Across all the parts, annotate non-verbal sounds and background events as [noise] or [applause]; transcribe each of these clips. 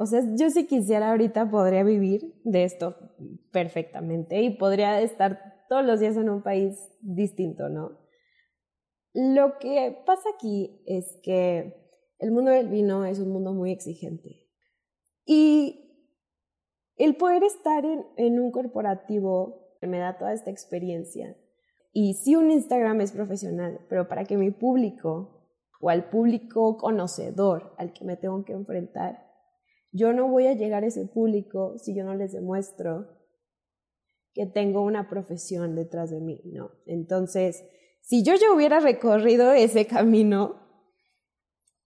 O sea, yo si quisiera ahorita podría vivir de esto perfectamente y podría estar todos los días en un país distinto, ¿no? Lo que pasa aquí es que el mundo del vino es un mundo muy exigente. Y el poder estar en, en un corporativo me da toda esta experiencia. Y sí, un Instagram es profesional, pero para que mi público o al público conocedor al que me tengo que enfrentar yo no voy a llegar a ese público si yo no les demuestro que tengo una profesión detrás de mí, ¿no? Entonces, si yo ya hubiera recorrido ese camino,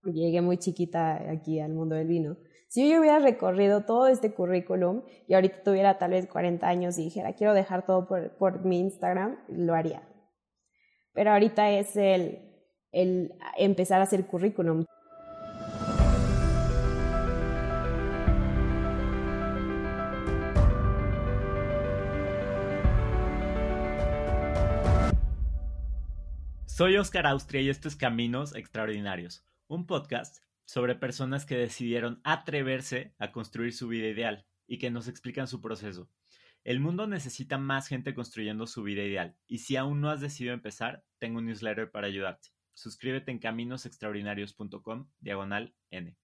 llegué muy chiquita aquí al mundo del vino, si yo hubiera recorrido todo este currículum y ahorita tuviera tal vez 40 años y dijera, quiero dejar todo por, por mi Instagram, lo haría. Pero ahorita es el, el empezar a hacer currículum. Soy Oscar Austria y esto es Caminos Extraordinarios, un podcast sobre personas que decidieron atreverse a construir su vida ideal y que nos explican su proceso. El mundo necesita más gente construyendo su vida ideal y si aún no has decidido empezar, tengo un newsletter para ayudarte. Suscríbete en caminosextraordinarios.com diagonal N.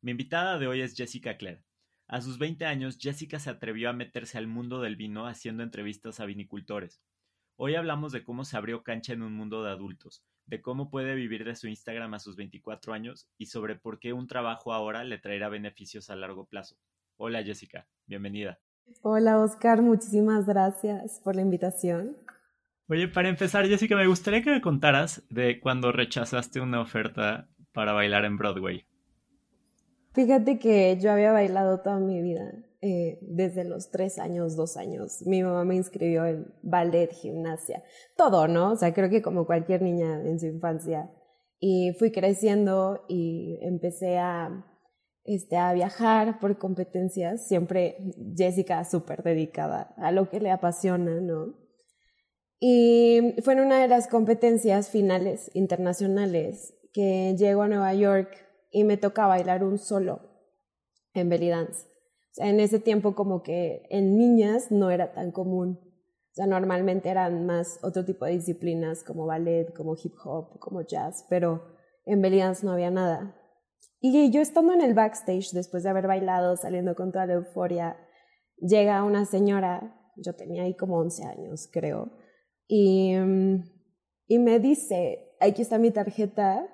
Mi invitada de hoy es Jessica Clare. A sus 20 años, Jessica se atrevió a meterse al mundo del vino haciendo entrevistas a vinicultores Hoy hablamos de cómo se abrió cancha en un mundo de adultos, de cómo puede vivir de su Instagram a sus 24 años y sobre por qué un trabajo ahora le traerá beneficios a largo plazo. Hola Jessica, bienvenida. Hola Oscar, muchísimas gracias por la invitación. Oye, para empezar Jessica, me gustaría que me contaras de cuando rechazaste una oferta para bailar en Broadway. Fíjate que yo había bailado toda mi vida eh, desde los tres años, dos años. Mi mamá me inscribió en ballet, gimnasia, todo, ¿no? O sea, creo que como cualquier niña en su infancia. Y fui creciendo y empecé a, este, a viajar por competencias. Siempre Jessica súper dedicada a lo que le apasiona, ¿no? Y fue en una de las competencias finales internacionales que llego a Nueva York y me toca bailar un solo en belly dance en ese tiempo como que en niñas no era tan común. O sea, normalmente eran más otro tipo de disciplinas como ballet, como hip hop, como jazz, pero en belly no había nada. Y yo estando en el backstage, después de haber bailado, saliendo con toda la euforia, llega una señora, yo tenía ahí como 11 años, creo, y, y me dice, aquí está mi tarjeta,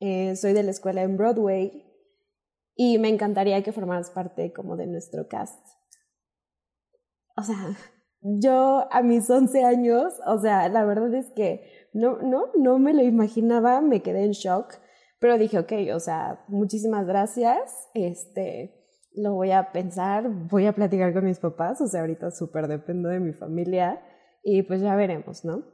eh, soy de la escuela en Broadway, y me encantaría que formaras parte como de nuestro cast. O sea, yo a mis 11 años, o sea, la verdad es que no, no, no me lo imaginaba, me quedé en shock, pero dije, ok, o sea, muchísimas gracias, este, lo voy a pensar, voy a platicar con mis papás, o sea, ahorita súper dependo de mi familia y pues ya veremos, ¿no?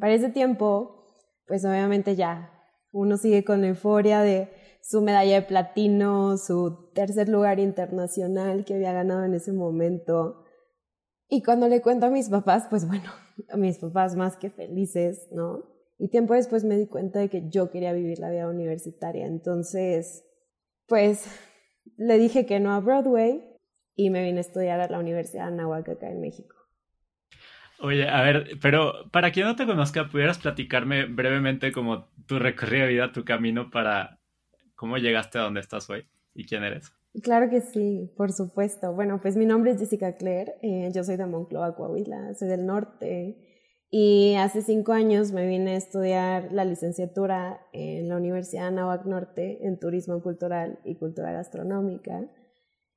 Para ese tiempo, pues obviamente ya uno sigue con la euforia de su medalla de platino, su tercer lugar internacional que había ganado en ese momento. Y cuando le cuento a mis papás, pues bueno, [laughs] a mis papás más que felices, ¿no? Y tiempo después me di cuenta de que yo quería vivir la vida universitaria. Entonces, pues le dije que no a Broadway y me vine a estudiar a la Universidad de Anáhuac acá en México. Oye, a ver, pero para quien no te conozca, ¿pudieras platicarme brevemente como tu recorrido de vida, tu camino para ¿Cómo llegaste a donde estás hoy y quién eres? Claro que sí, por supuesto. Bueno, pues mi nombre es Jessica Claire, eh, yo soy de Moncloa, Coahuila, soy del norte y hace cinco años me vine a estudiar la licenciatura en la Universidad Anáhuac Norte en Turismo Cultural y Cultura Gastronómica.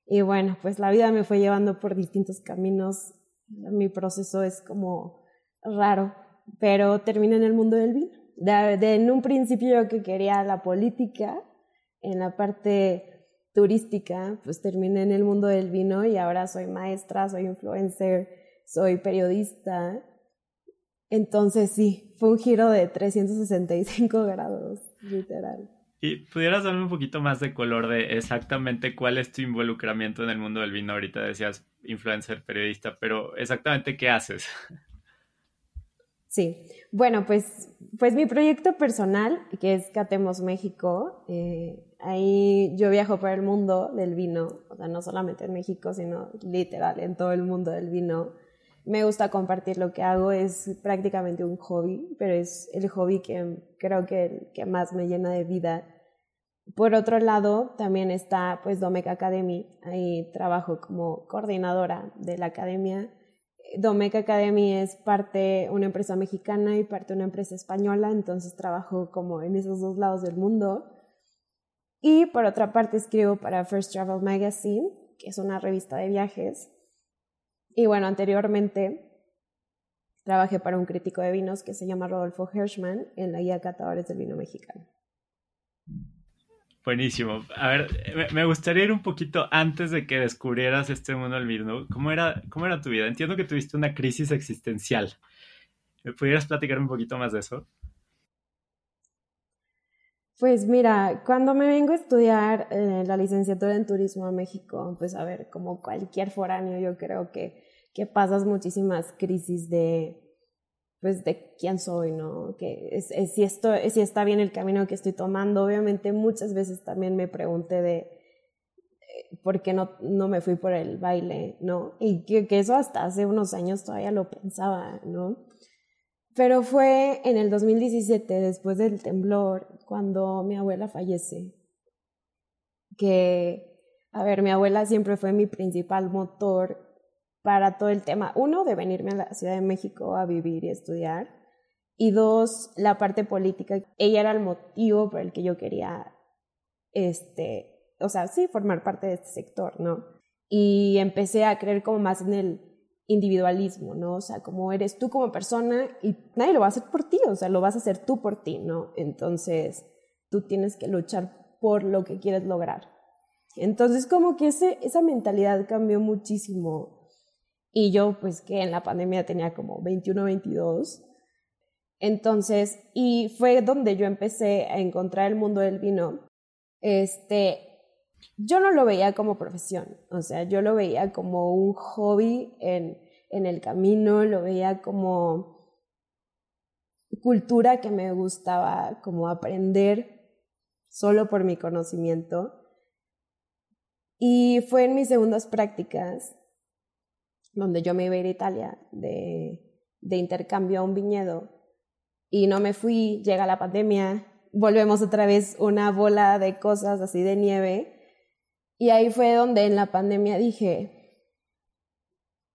Y bueno, pues la vida me fue llevando por distintos caminos. Mi proceso es como raro, pero terminé en el mundo del vino. de, en un principio yo que quería la política, en la parte turística, pues terminé en el mundo del vino y ahora soy maestra, soy influencer, soy periodista. Entonces sí, fue un giro de 365 [laughs] grados, literal. ¿Y pudieras darme un poquito más de color de exactamente cuál es tu involucramiento en el mundo del vino? Ahorita decías influencer, periodista, pero exactamente qué haces. [laughs] Sí, bueno, pues, pues mi proyecto personal, que es Catemos México, eh, ahí yo viajo por el mundo del vino, o sea, no solamente en México, sino literal en todo el mundo del vino. Me gusta compartir lo que hago, es prácticamente un hobby, pero es el hobby que creo que, que más me llena de vida. Por otro lado, también está pues Domec Academy, ahí trabajo como coordinadora de la academia Domec Academy es parte una empresa mexicana y parte una empresa española, entonces trabajo como en esos dos lados del mundo. Y por otra parte escribo para First Travel Magazine, que es una revista de viajes. Y bueno, anteriormente trabajé para un crítico de vinos que se llama Rodolfo Hirschman en la guía Catadores del Vino Mexicano. Buenísimo. A ver, me gustaría ir un poquito antes de que descubrieras este mundo del vino. ¿Cómo era, ¿Cómo era tu vida? Entiendo que tuviste una crisis existencial. ¿Me pudieras platicar un poquito más de eso? Pues mira, cuando me vengo a estudiar eh, la licenciatura en turismo a México, pues a ver, como cualquier foráneo, yo creo que, que pasas muchísimas crisis de, pues de quién soy, ¿no? Que es, si, esto, si está bien el camino que estoy tomando. Obviamente muchas veces también me pregunté de eh, por qué no, no me fui por el baile, ¿no? Y que, que, eso hasta hace unos años todavía lo pensaba, ¿no? Pero fue en el 2017, después del temblor, cuando mi abuela fallece, que, a ver, mi abuela siempre fue mi principal motor para todo el tema, uno, de venirme a la Ciudad de México a vivir y estudiar, y dos, la parte política. Ella era el motivo por el que yo quería, este, o sea, sí, formar parte de este sector, ¿no? Y empecé a creer como más en el individualismo, ¿no? O sea, como eres tú como persona y nadie lo va a hacer por ti, o sea, lo vas a hacer tú por ti, ¿no? Entonces, tú tienes que luchar por lo que quieres lograr. Entonces, como que ese, esa mentalidad cambió muchísimo y yo, pues que en la pandemia tenía como 21, 22. Entonces, y fue donde yo empecé a encontrar el mundo del vino. Este, yo no lo veía como profesión, o sea, yo lo veía como un hobby en, en el camino, lo veía como cultura que me gustaba como aprender solo por mi conocimiento. Y fue en mis segundas prácticas donde yo me iba a ir a Italia de, de intercambio a un viñedo y no me fui, llega la pandemia, volvemos otra vez una bola de cosas así de nieve. Y ahí fue donde en la pandemia dije,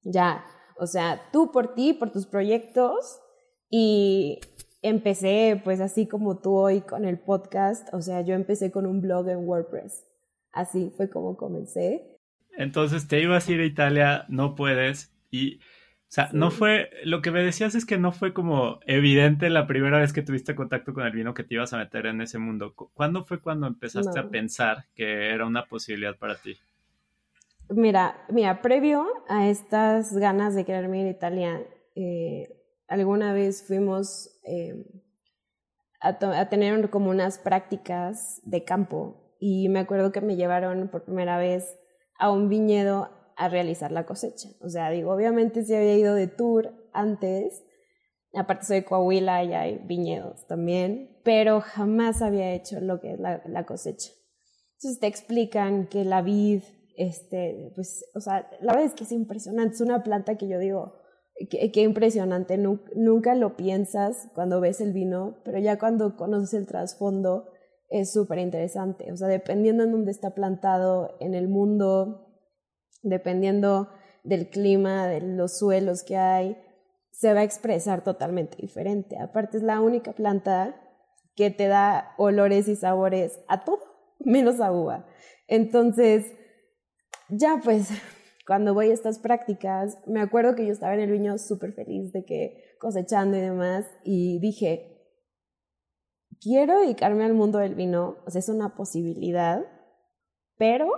ya, o sea, tú por ti, por tus proyectos. Y empecé pues así como tú hoy con el podcast, o sea, yo empecé con un blog en WordPress, así fue como comencé entonces te ibas a ir a Italia, no puedes. Y, o sea, no fue, lo que me decías es que no fue como evidente la primera vez que tuviste contacto con el vino que te ibas a meter en ese mundo. ¿Cuándo fue cuando empezaste a pensar que era una posibilidad para ti? Mira, mira, previo a estas ganas de quererme ir a Italia, eh, alguna vez fuimos eh, a, a, tener como unas prácticas de campo y me acuerdo que me llevaron por primera vez a un viñedo a realizar la cosecha. O sea, digo, obviamente si había ido de tour antes, aparte soy de Coahuila y hay viñedos también, pero jamás había hecho lo que es la, cosecha. Entonces te explican que la vid, este, pues, o sea, la verdad es que es impresionante, es una planta que yo digo, qué impresionante, nunca lo piensas cuando ves el vino, pero ya cuando conoces el trasfondo, es súper interesante. O sea, dependiendo en dónde está plantado en el mundo, dependiendo del clima, de los suelos que hay, se va a expresar totalmente diferente. Aparte es la única planta que te da olores y sabores a todo, [laughs] menos a uva. Entonces, ya pues, [laughs] cuando voy a estas prácticas, me acuerdo que yo estaba en el viño súper feliz de que cosechando y demás, y dije, quiero dedicarme al mundo del vino, o sea, es una posibilidad, pero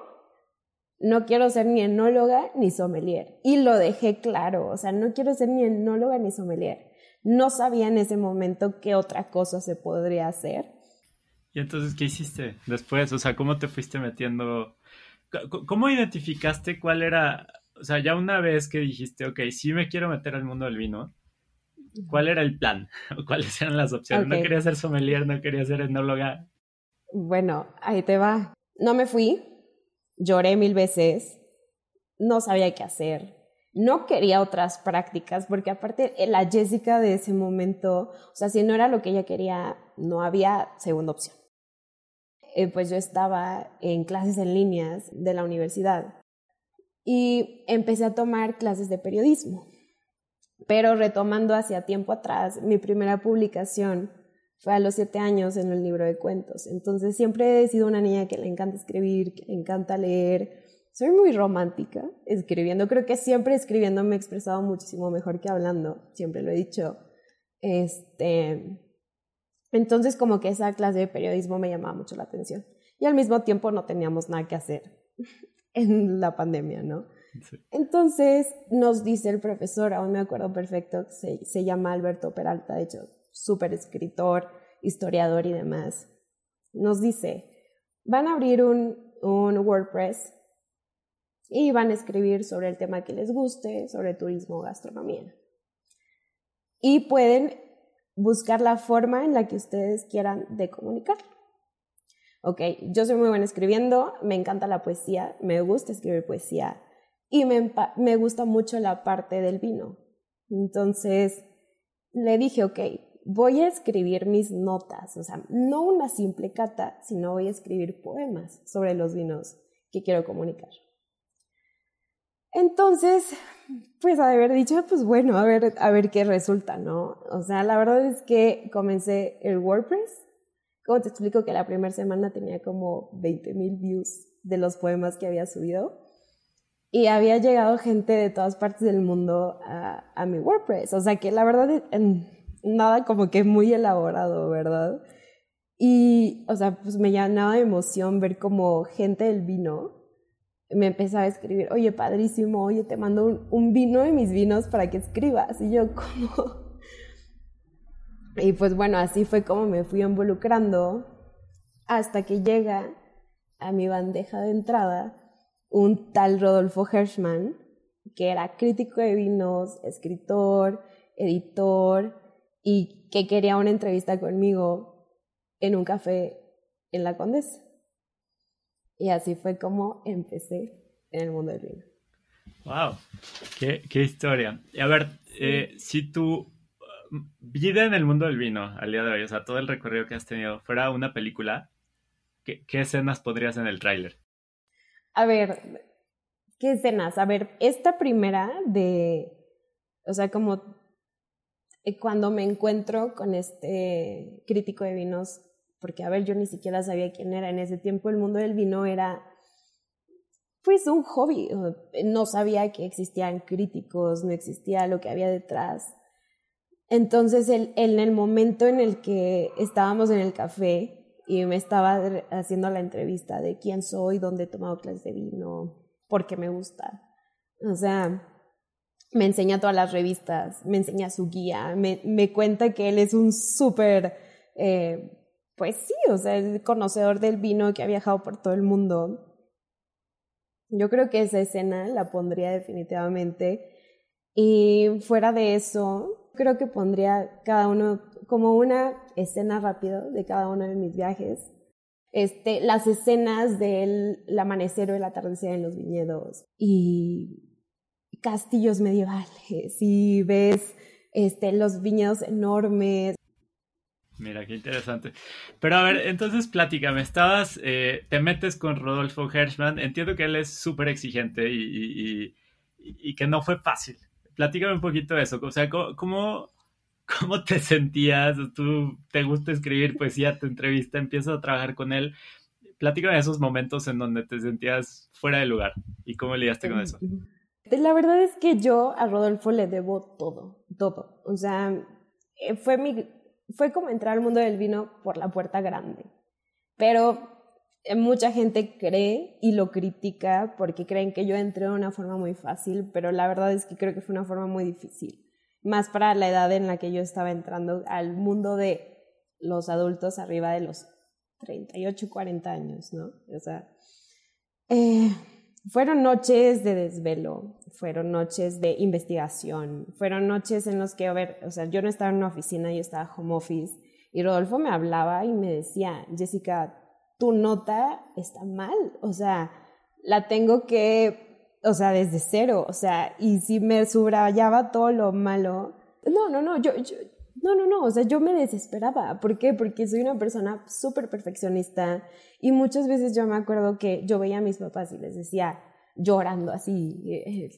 no quiero ser ni enóloga ni sommelier. Y lo dejé claro, o sea, no quiero ser ni enóloga ni sommelier. No sabía en ese momento qué otra cosa se podría hacer. ¿Y entonces qué hiciste después? O sea, ¿cómo te fuiste metiendo? ¿Cómo identificaste cuál era? O sea, ya una vez que dijiste, ok, sí me quiero meter al mundo del vino, ¿Cuál era el plan? [laughs] ¿Cuáles eran las opciones? No quería ser sommelier, no quería ser etnóloga. Bueno, ahí te va. No me fui, lloré mil veces, no sabía qué hacer, no quería otras prácticas, porque aparte la Jessica de ese momento, o sea, si no era lo que ella quería, no había segunda opción. Eh, pues yo estaba en clases en líneas de la universidad y empecé a tomar clases de periodismo. Pero retomando hacia tiempo atrás, mi primera publicación fue a los siete años en el libro de cuentos. Entonces siempre he sido una niña que le encanta escribir, que le encanta leer. Soy muy romántica escribiendo. Creo que siempre escribiendo me he expresado muchísimo mejor que hablando. Siempre lo he dicho. Este, entonces como que esa clase de periodismo me llamaba mucho la atención. Y al mismo tiempo no teníamos nada que hacer [laughs] en la pandemia, ¿no? Entonces nos dice el profesor, aún me acuerdo perfecto, se, llama Alberto Peralta, de hecho, súper escritor, historiador y demás. Nos dice, van a abrir un, un WordPress y van a escribir sobre el tema que les guste, sobre turismo o gastronomía. Y pueden buscar la forma en la que ustedes quieran de comunicar. Ok, yo soy muy buena escribiendo, me encanta la poesía, me gusta escribir poesía, y me, me gusta mucho la parte del vino. Entonces le dije, ok, voy a escribir mis notas, o sea, no una simple cata, sino voy a escribir poemas sobre los vinos que quiero comunicar. Entonces, pues haber dicho, pues bueno, a ver, a ver qué resulta, ¿no? O sea, la verdad es que comencé el WordPress. Como te explico que la primera semana tenía como 20 mil views de los poemas que había subido y había llegado gente de todas partes del mundo a, mi WordPress. O sea que la verdad, nada como que muy elaborado, ¿verdad? Y, o sea, pues me llenaba de emoción ver como gente del vino me empezaba a escribir, oye, padrísimo, oye, te mando un, un vino de mis vinos para que escribas. Y yo, ¿cómo? Y pues bueno, así fue como me fui involucrando hasta que llega a mi bandeja de entrada un tal Rodolfo Hirschman, que era crítico de vinos, escritor, editor, y que quería una entrevista conmigo en un café en la Condesa. Y así fue como empecé en el mundo del vino. ¡Wow! ¡Qué, qué historia! A ver, eh, si tu vida en el mundo del vino al día de hoy, o sea, todo el recorrido que has tenido, fuera una película, ¿qué, qué escenas pondrías en el tráiler? A ver, ¿qué escenas? A ver, esta primera de, o sea, como eh, cuando me encuentro con este crítico de vinos, porque a ver, yo ni siquiera sabía quién era en ese tiempo, el mundo del vino era pues un hobby, no sabía que existían críticos, no existía lo que había detrás. Entonces, en el momento en el que estábamos en el café, y me estaba haciendo la entrevista de quién soy, dónde he tomado clases de vino, por qué me gusta. O sea, me enseña todas las revistas, me enseña su guía, me, me cuenta que él es un súper, eh, pues sí, o sea, conocedor del vino que ha viajado por todo el mundo. Yo creo que esa escena la pondría definitivamente. Y fuera de eso, creo que pondría cada uno como una escena rápida de cada uno de mis viajes. Este, las escenas del amanecer o el atardecer en los viñedos y castillos medievales y ves este, los viñedos enormes. Mira, qué interesante. Pero a ver, entonces me estabas, eh, te metes con Rodolfo Hirschman, entiendo que él es súper exigente y, y, que no fue fácil. Platícame un poquito de eso, o sea, ¿cómo, ¿Cómo te sentías? ¿Tú te gusta escribir poesía? Te entrevista, empiezas a trabajar con él. Platícame esos momentos en donde te sentías fuera de lugar y cómo lidiaste con eso. La verdad es que yo a Rodolfo le debo todo, todo. O sea, eh, fue, mi, fue como entrar al mundo del vino por la puerta grande. Pero mucha gente cree y lo critica porque creen que yo entré de una forma muy fácil, pero la verdad es que creo que fue una forma muy difícil más para la edad en la que yo estaba entrando al mundo de los adultos arriba de los 38, 40 años, ¿no? O sea, eh, fueron noches de desvelo, fueron noches de investigación, fueron noches en los que, a ver, o sea, yo no estaba en una oficina, yo estaba home office y Rodolfo me hablaba y me decía, Jessica, tu nota está mal, o sea, la tengo que, o sea, desde cero, o sea, y si me subrayaba todo lo malo, no, no, no, yo, yo no, no, no, o sea, yo me desesperaba. ¿Por qué? Porque soy una persona súper perfeccionista y muchas veces yo me acuerdo que yo veía a mis papás y les decía llorando así, eh,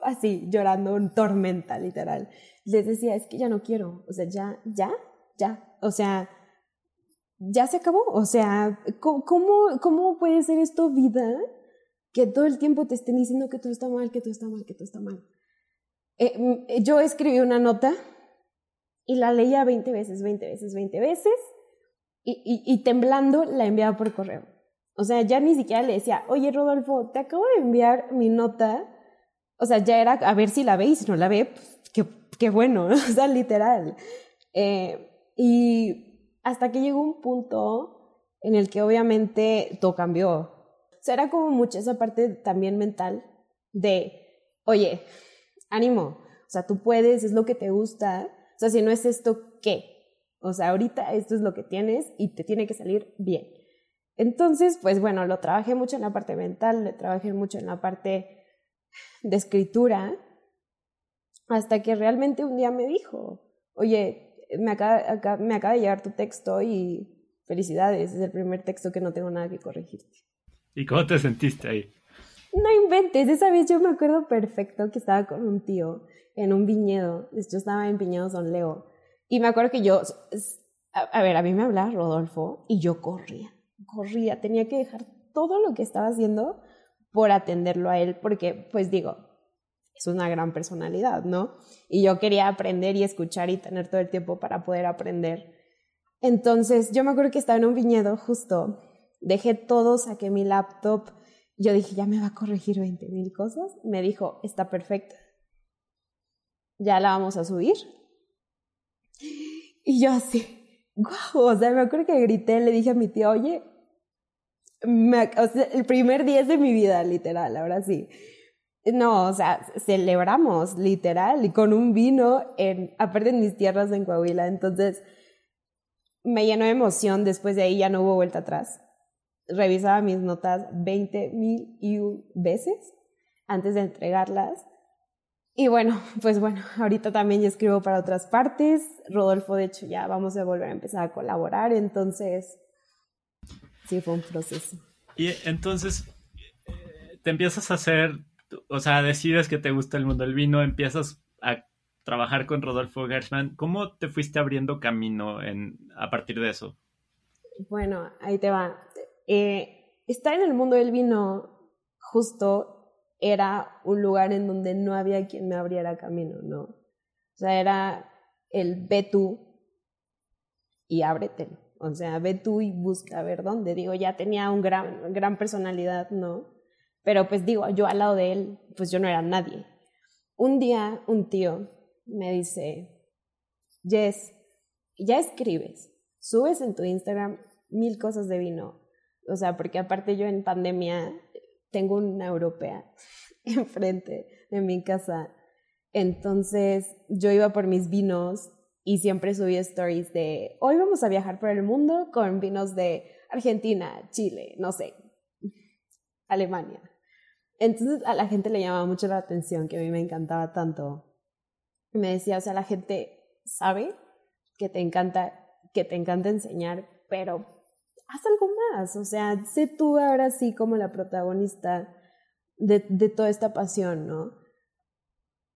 así, llorando en tormenta, literal. Les decía, es que ya no quiero, o sea, ya, ya, ya, o sea, ya se acabó, o sea, ¿cómo, cómo puede ser esto vida que todo el tiempo te estén diciendo que todo está mal, que todo está mal, que todo está mal? Eh, yo escribí una nota y la leía 20 veces, 20 veces, 20 veces y, temblando la enviaba por correo. O sea, ya ni siquiera le decía, oye Rodolfo, te acabo de enviar mi nota. O sea, ya era a ver si la ve si no la ve, pues, qué, bueno, [laughs] o sea, literal. Eh, y hasta que llegó un punto en el que obviamente todo cambió. O sea, era como mucho esa parte también mental de, oye, ánimo, o sea, tú puedes, es lo que te gusta, sea, si no es esto, ¿qué? O sea, ahorita esto es lo que tienes y te tiene que salir bien. Entonces, pues bueno, lo trabajé mucho en la parte mental, lo trabajé mucho en la parte de escritura, hasta que realmente un día me dijo, oye, me acaba, me acaba de llegar tu texto y felicidades, es el primer texto que no tengo nada que corregirte. ¿Y cómo te sentiste ahí? No inventes, esa vez yo me acuerdo perfecto que estaba con un tío en un viñedo. Yo estaba en Viñedos Don Leo. Y me acuerdo que yo, a, ver, a mí me hablaba Rodolfo y yo corría, corría. Tenía que dejar todo lo que estaba haciendo por atenderlo a él, porque, pues digo, es una gran personalidad, ¿no? Y yo quería aprender y escuchar y tener todo el tiempo para poder aprender. Entonces, yo me acuerdo que estaba en un viñedo justo, dejé todo, saqué mi laptop, yo dije, ya me va a corregir 20 mil cosas. Me dijo, está perfecta ya la vamos a subir. Y yo así, guau, o sea, me acuerdo que grité, le dije a mi tía, oye, el primer día de mi vida, literal, ahora sí. No, o sea, celebramos, literal, y con un vino, en, aparte en mis tierras en Coahuila, entonces me llenó de emoción, después de ahí ya no hubo vuelta atrás. Revisaba mis notas 20 mil y veces antes de entregarlas y bueno, pues bueno, ahorita también yo escribo para otras partes. Rodolfo, de hecho, ya vamos a volver a empezar a colaborar, entonces sí fue un proceso. Y entonces te empiezas a hacer, o sea, decides que te gusta el mundo del vino, empiezas a trabajar con Rodolfo Gershman. ¿Cómo te fuiste abriendo camino en, a partir de eso? Bueno, ahí te va. Eh, estar en el mundo del vino justo era un lugar en donde no había quien me abriera camino, ¿no? O sea, era el ve tú y ábrete. O sea, ve tú y busca a ver dónde. Digo, ya tenía un gran, gran personalidad, ¿no? Pero pues digo, yo al lado de él, pues yo no era nadie. Un día un tío me dice, Jess, ya escribes, subes en tu Instagram mil cosas de vino. O sea, porque aparte yo en pandemia tengo una europea [laughs] enfrente de mi casa. Entonces yo iba por mis vinos y siempre subí stories de, hoy vamos a viajar por el mundo con vinos de Argentina, Chile, no sé, Alemania. Entonces a la gente le llamaba mucho la atención, que a mí me encantaba tanto. Me decía, o sea, la gente sabe que te encanta, que te encanta enseñar, pero haz algo más, o sea, sé tú ahora sí como la protagonista de, de toda esta pasión, ¿no?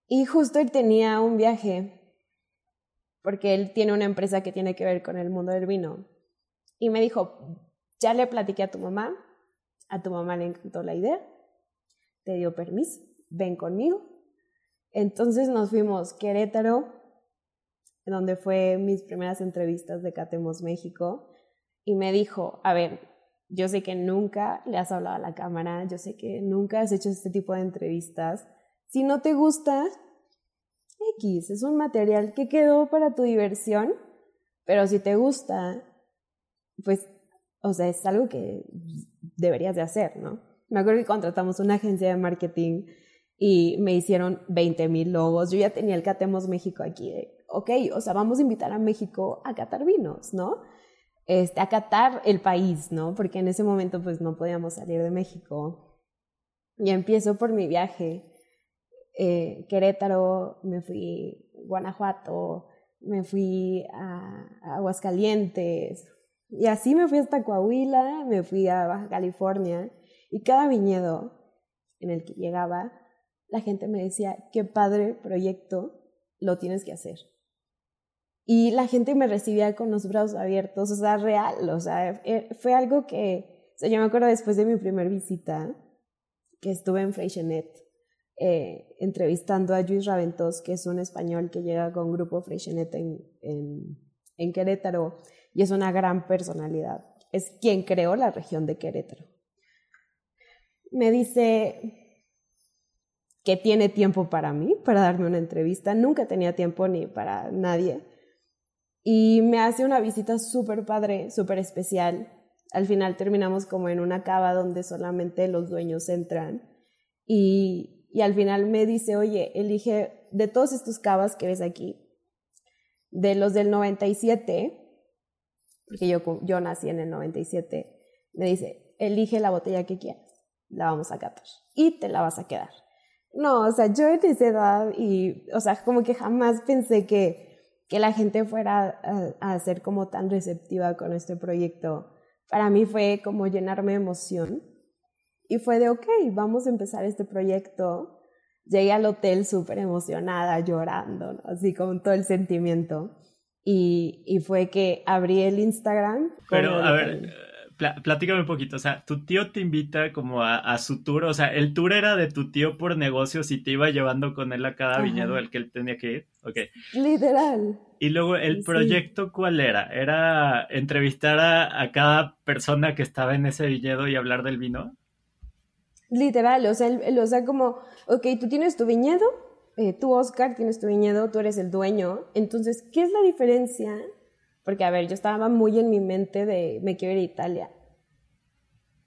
Y justo él tenía un viaje, porque él tiene una empresa que tiene que ver con el mundo del vino, y me dijo, ya le platiqué a tu mamá, a tu mamá le encantó la idea, te dio permiso, ven conmigo. Entonces nos fuimos Querétaro, donde fue mis primeras entrevistas de Catemos México, y me dijo, a ver, yo sé que nunca le has hablado a la cámara, yo sé que nunca has hecho este tipo de entrevistas. Si no te gusta, X, es un material que quedó para tu diversión, pero si te gusta, pues, o sea, es algo que deberías de hacer, ¿no? Me acuerdo que contratamos una agencia de marketing y me hicieron 20 mil logos. Yo ya tenía el Catemos México aquí. ok, o sea, vamos a invitar a México a catar vinos, ¿no? Este, a catar el país, ¿no? Porque en ese momento pues no podíamos salir de México. Y empiezo por mi viaje. Eh, Querétaro, me fui Guanajuato, me fui a, a Aguascalientes, y así me fui hasta Coahuila, me fui a Baja California, y cada viñedo en el que llegaba, la gente me decía, qué padre proyecto, lo tienes que hacer. Y la gente me recibía con los brazos abiertos, o sea, real, o sea, eh, fue algo que, o sea, yo me acuerdo después de mi primera visita, que estuve en Freixenet, eh, entrevistando a Luis Raventos, que es un español que llega con grupo Freixenet en, en, en Querétaro, y es una gran personalidad. Es quien creó la región de Querétaro. Me dice que tiene tiempo para mí, para darme una entrevista. Nunca tenía tiempo ni para nadie. Y me hace una visita súper padre, súper especial. Al final terminamos como en una cava donde solamente los dueños entran. Y, y al final me dice, oye, elige de todos estos cavas que ves aquí, de los del 97, porque yo, yo nací en el 97, me dice, elige la botella que quieras, la vamos a catar y te la vas a quedar. No, o sea, yo en esa edad y, o sea, como que jamás pensé que, que la gente fuera a, a ser como tan receptiva con este proyecto. Para mí fue como llenarme de emoción y fue de, ok, vamos a empezar este proyecto. Llegué al hotel súper emocionada, llorando, así con todo el sentimiento. Y, y, fue que abrí el Instagram. Pero, a ver, platícame un poquito. O sea, tu tío te invita como a, a, su tour. O sea, el tour era de tu tío por negocios y te iba llevando con él a cada viñedo al que él tenía que ir. Ok. Literal. Y luego, ¿el proyecto cuál era? ¿Era entrevistar a, a, cada persona que estaba en ese viñedo y hablar del vino? Literal. O sea, el, o sea como, ok, tú tienes tu viñedo eh, tú, Oscar, tienes tu viñedo, tú eres el dueño. Entonces, ¿qué es la diferencia? Porque, a ver, yo estaba muy en mi mente de me quiero ir a Italia.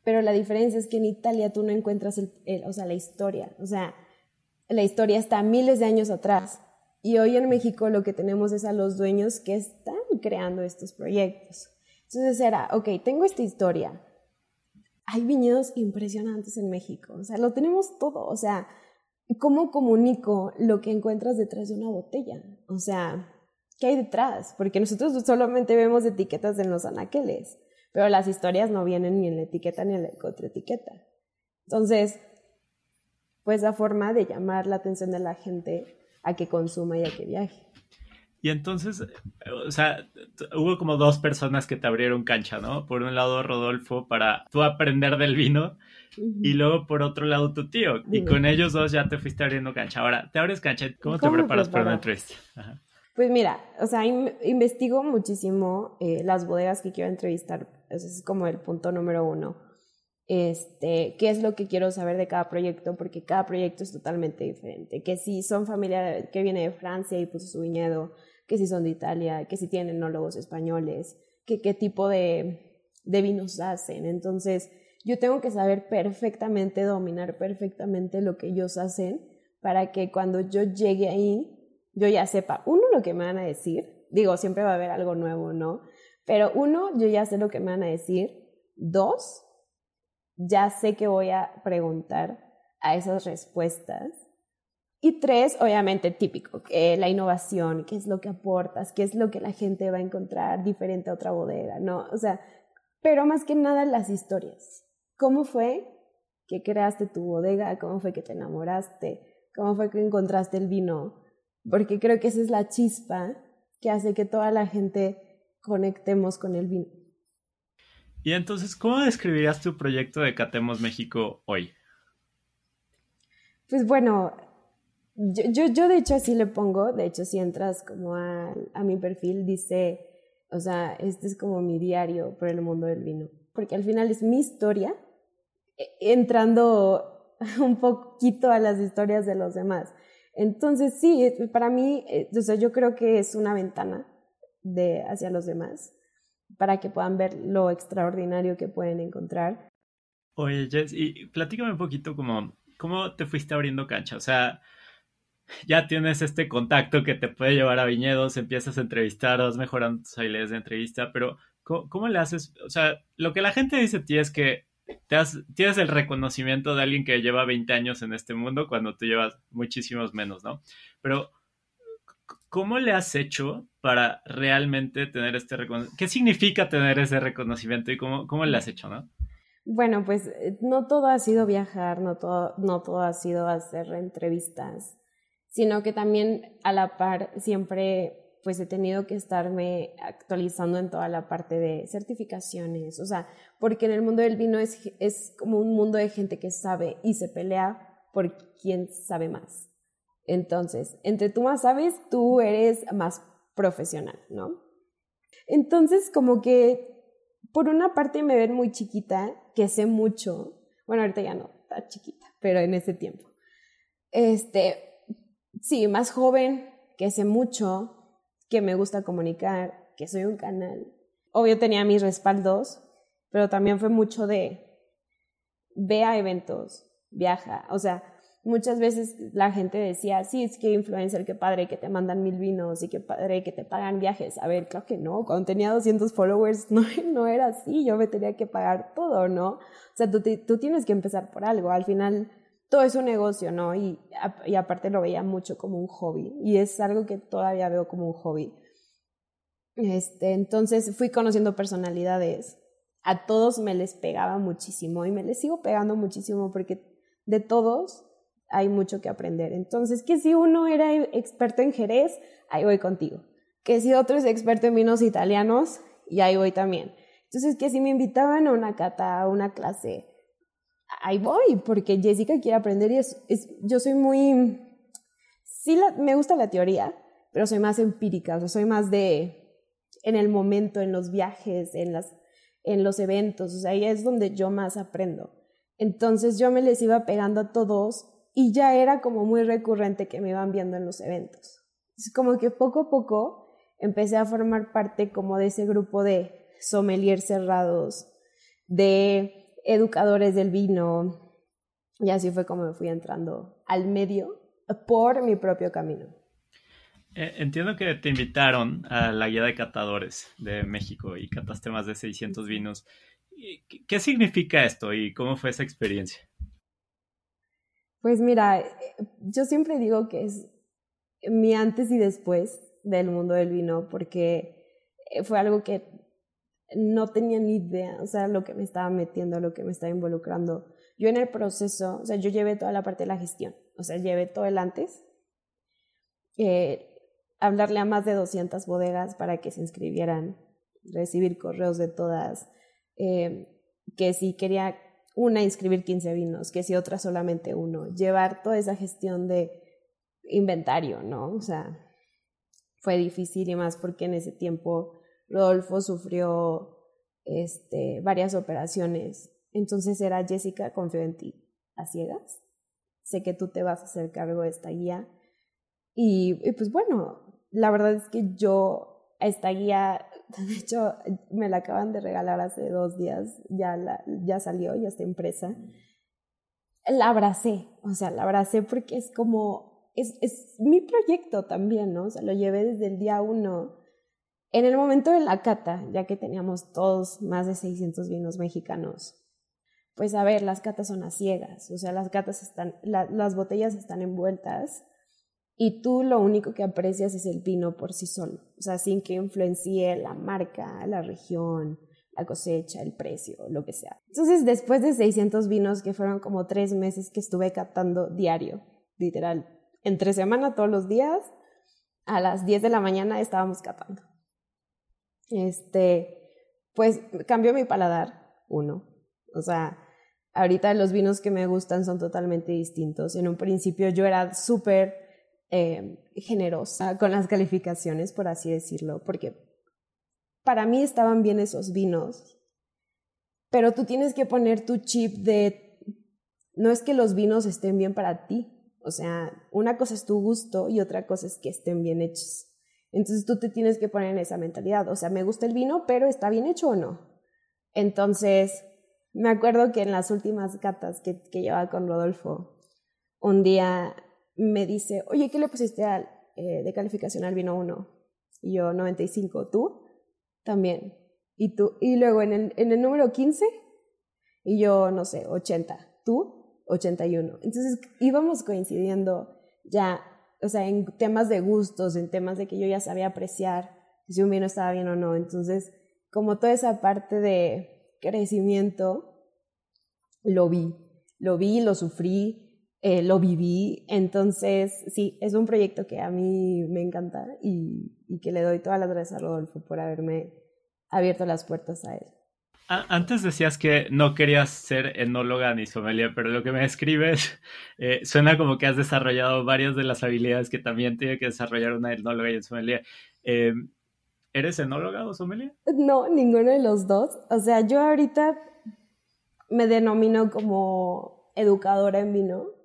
Pero la diferencia es que en Italia tú no encuentras el, o sea, la historia. O sea, la historia está miles de años atrás. Y hoy en México lo que tenemos es a los dueños que están creando estos proyectos. Entonces era, ok, tengo esta historia. Hay viñedos impresionantes en México. O sea, lo tenemos todo. O sea, ¿cómo comunico lo que encuentras detrás de una botella? O sea, ¿qué hay detrás? Porque nosotros solamente vemos etiquetas en los anaqueles, pero las historias no vienen ni en la etiqueta ni en la contraetiqueta. Entonces, pues la forma de llamar la atención de la gente a que consuma y a que viaje. Y entonces, o sea, hubo como dos personas que te abrieron cancha, ¿no? Por un lado, Rodolfo, para tú aprender del vino, y luego por otro lado tu tío. Y con ellos dos ya te fuiste abriendo cancha. Ahora, te abres cancha. ¿Cómo, te preparas para una entrevista? Pues mira, o sea, investigo muchísimo eh, las bodegas que quiero entrevistar. Ese es como el punto número uno. Este, qué es lo que quiero saber de cada proyecto, porque cada proyecto es totalmente diferente. Que si son familia que viene de Francia y puso su viñedo, que si son de Italia, que si tienen enólogos españoles, que qué tipo de, de vinos hacen. Entonces, yo tengo que saber perfectamente, dominar perfectamente lo que ellos hacen para que cuando yo llegue ahí, yo ya sepa, uno, lo que me van a decir, digo, siempre va a haber algo nuevo, ¿no? Pero uno, yo ya sé lo que me van a decir. Dos, ya sé que voy a preguntar a esas respuestas. Y tres, obviamente típico, que la innovación, qué es lo que aportas, qué es lo que la gente va a encontrar diferente a otra bodega, ¿no? O sea, pero más que nada las historias. ¿Cómo fue que creaste tu bodega? ¿Cómo fue que te enamoraste? ¿Cómo fue que encontraste el vino? Porque creo que esa es la chispa que hace que toda la gente conectemos con el vino. Y entonces, ¿cómo describirías tu proyecto de Catemos México hoy? Pues bueno, yo, yo, de hecho así le pongo, de hecho si entras como a, a mi perfil dice, o sea, este es como mi diario por el mundo del vino, porque al final es mi historia entrando [laughs] un poquito a las historias de los demás. Entonces, sí, para mí, eh, o sea, yo creo que es una ventana de, hacia los demás para que puedan ver lo extraordinario que pueden encontrar. Oye, Jess, y platícame un poquito como, ¿cómo te fuiste abriendo cancha? O sea, ya tienes este contacto que te puede llevar a viñedos, empiezas a entrevistar, vas mejorando tus habilidades de entrevista, pero ¿cómo, le haces? O sea, lo que la gente dice de ti es que tienes el reconocimiento de alguien que lleva 20 años en este mundo cuando tú llevas muchísimos menos, ¿no? Pero, ¿cómo le has hecho para realmente tener este reconocimiento? ¿Qué significa tener ese reconocimiento y cómo, cómo le has hecho, no? Bueno, pues eh, no todo ha sido viajar, no todo, no todo ha sido hacer entrevistas sino que también a la par siempre pues he tenido que estarme actualizando en toda la parte de certificaciones, o sea, porque en el mundo del vino es, es como un mundo de gente que sabe y se pelea por quien sabe más. Entonces, entre tú más sabes, tú eres más profesional, ¿no? Entonces, como que por una parte me ven muy chiquita, que sé mucho, bueno, ahorita ya no, está chiquita, pero en ese tiempo. Este, sí, más joven, que sé mucho, que me gusta comunicar, que soy un canal. Obvio tenía mis respaldos, pero también fue mucho de ve a eventos, viaja. O sea, muchas veces la gente decía, sí, es que influencer, qué padre que te mandan mil vinos y qué padre que te pagan viajes. A ver, claro que no, cuando tenía 200 followers [laughs] no, no era así, yo me tenía que pagar todo, ¿no? O sea, tú, tú tienes que empezar por algo. Al final todo es un negocio, ¿no? Y, aparte lo veía mucho como un hobby y es algo que todavía veo como un hobby. Este, entonces fui conociendo personalidades. A todos me les pegaba muchísimo y me les sigo pegando muchísimo porque de todos hay mucho que aprender. Entonces, que si uno era experto en Jerez, ahí voy contigo. Que si otro es experto en vinos italianos, y ahí voy también. Entonces, que si me invitaban a una cata, a una clase, ahí voy, porque Jessica quiere aprender y es, yo soy muy, sí me gusta la teoría, pero soy más empírica, o soy más de en el momento, en los viajes, en, las, en los eventos, o sea, ahí es donde yo más aprendo. Entonces yo me les iba pegando a todos y ya era como muy recurrente que me iban viendo en los eventos. Es como que poco a poco empecé a formar parte como de ese grupo de sommeliers cerrados, de educadores del vino. Y así fue como me fui entrando al medio por mi propio camino. Eh, entiendo que te invitaron a la guía de catadores de México y cataste más de 600 vinos. ¿Qué significa esto y cómo fue esa experiencia? Pues mira, yo siempre digo que es mi antes y después del mundo del vino porque fue algo que no tenía ni idea, o sea, lo que me estaba metiendo, lo que me estaba involucrando. Yo en el proceso, o sea, yo llevé toda la parte de la gestión, o sea, llevé todo el antes, eh, hablarle a más de 200 bodegas para que se inscribieran, recibir correos de todas, eh, que si quería una inscribir 15 vinos, que si otra solamente uno, llevar toda esa gestión de inventario, ¿no? O sea, fue difícil y más porque en ese tiempo Rodolfo sufrió este, varias operaciones. Entonces era Jessica, confío en ti, a ciegas. Sé que tú te vas a hacer cargo de esta guía. Y, pues bueno, la verdad es que yo a esta guía, [laughs] de hecho, me la acaban de regalar hace dos días, ya, la, ya salió, ya está impresa. La abracé, o sea, la abracé porque es como, es, es mi proyecto también, ¿no? O sea, lo llevé desde el día uno en el momento de la cata, ya que teníamos todos más de 600 vinos mexicanos, pues a ver, las catas son a ciegas, o sea, las botellas están envueltas y tú lo único que aprecias es el vino por sí solo, o sea, sin que influencie la marca, la región, la cosecha, el precio, lo que sea. Entonces, después de 600 vinos, que fueron como tres meses que estuve catando diario, literal, entre semana todos los días, a las 10 de la mañana estábamos catando este, pues cambió mi paladar, uno. O sea, ahorita los vinos que me gustan son totalmente distintos. En un principio yo era súper eh, generosa con las calificaciones, por así decirlo, porque para mí estaban bien esos vinos, pero tú tienes que poner tu chip de, no es que los vinos estén bien para ti, o sea, una cosa es tu gusto y otra cosa es que estén bien hechos. Entonces tú te tienes que poner en esa mentalidad. O sea, me gusta el vino, pero ¿está bien hecho o no? Entonces, me acuerdo que en las últimas catas que, que llevaba con Rodolfo, un día me dice, oye, ¿qué le pusiste al, eh, de calificación al vino 1? Y yo, 95. ¿Tú? También. ¿Y tú? Y luego en el, en el número 15, y yo, no sé, 80. ¿Tú? 81. Entonces íbamos coincidiendo ya, o sea, en temas de gustos, en temas de que yo ya sabía apreciar si un vino estaba bien o no. Entonces, como toda esa parte de crecimiento, lo vi. Lo vi, lo sufrí, eh, lo viví. Entonces, sí, es un proyecto que a mí me encanta y, que le doy todas las gracias a Rodolfo por haberme abierto las puertas a él. Antes decías que no querías ser enóloga ni sommelier, pero lo que me escribes [laughs] eh, suena como que has desarrollado varias de las habilidades que también tiene que desarrollar una enóloga y un sommelier. Eh, ¿Eres enóloga o sommelier? No, ninguno de los dos. O sea, yo ahorita me denomino como educadora en vino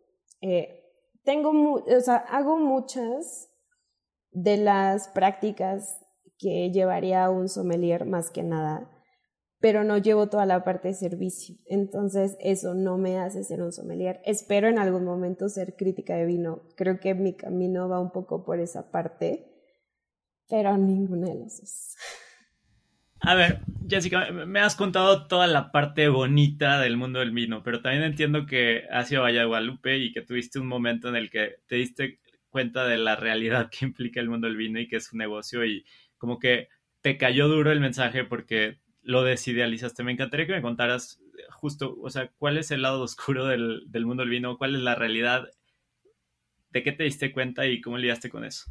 eh, tengo, o sea, hago muchas de las prácticas que llevaría un sommelier más que nada, pero no llevo toda la parte de servicio. Entonces, eso no me hace ser un sommelier. Espero en algún momento ser crítica de vino. Creo que mi camino va un poco por esa parte, pero ninguna de las dos. A ver, Jessica, me has contado toda la parte bonita del mundo del vino, pero también entiendo que has ido a y que tuviste un momento en el que te diste cuenta de la realidad que implica el mundo del vino y que es un negocio y como que te cayó duro el mensaje porque lo desidealizaste. Me encantaría que me contaras justo, o sea, cuál es el lado oscuro del, del mundo del vino, cuál es la realidad, de qué te diste cuenta y cómo lidiaste con eso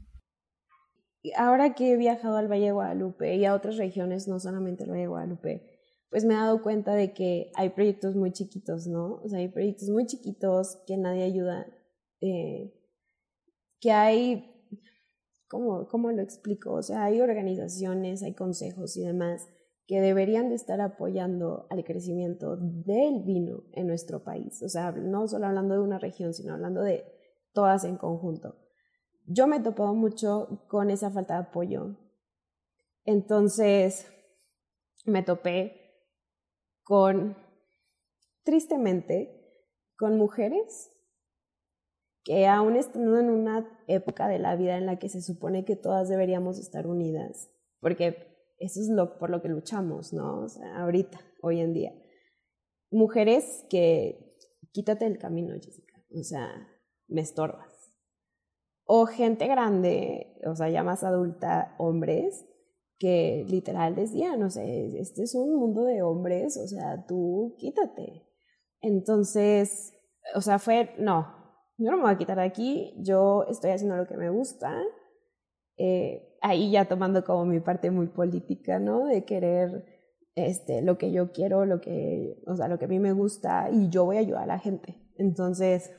ahora que he viajado al Valle de Guadalupe y a otras regiones, no solamente al Valle de Guadalupe, pues me he dado cuenta de que hay proyectos muy chiquitos, ¿no? O sea, hay proyectos muy chiquitos que nadie ayuda, eh, que hay, ¿cómo, ¿cómo lo explico? O sea, hay organizaciones, hay consejos y demás que deberían de estar apoyando al crecimiento del vino en nuestro país. O sea, no solo hablando de una región, sino hablando de todas en conjunto yo me he topado mucho con esa falta de apoyo. Entonces, me topé con, tristemente, con mujeres que aún estando en una época de la vida en la que se supone que todas deberíamos estar unidas, porque eso es lo por lo que luchamos, ¿no? O sea, ahorita, hoy en día. Mujeres que quítate el camino, Jessica. O sea, me estorbas. O gente grande, o sea, ya más adulta, hombres, que literal decían, no sé, este es un mundo de hombres, o sea, tú quítate. Entonces, o sea, fue, no, yo no me voy a quitar de aquí, yo estoy haciendo lo que me gusta. Eh, ahí ya tomando como mi parte muy política, ¿no? De querer este, lo que yo quiero, lo que, o sea, lo que a mí me gusta y yo voy a ayudar a la gente. Entonces,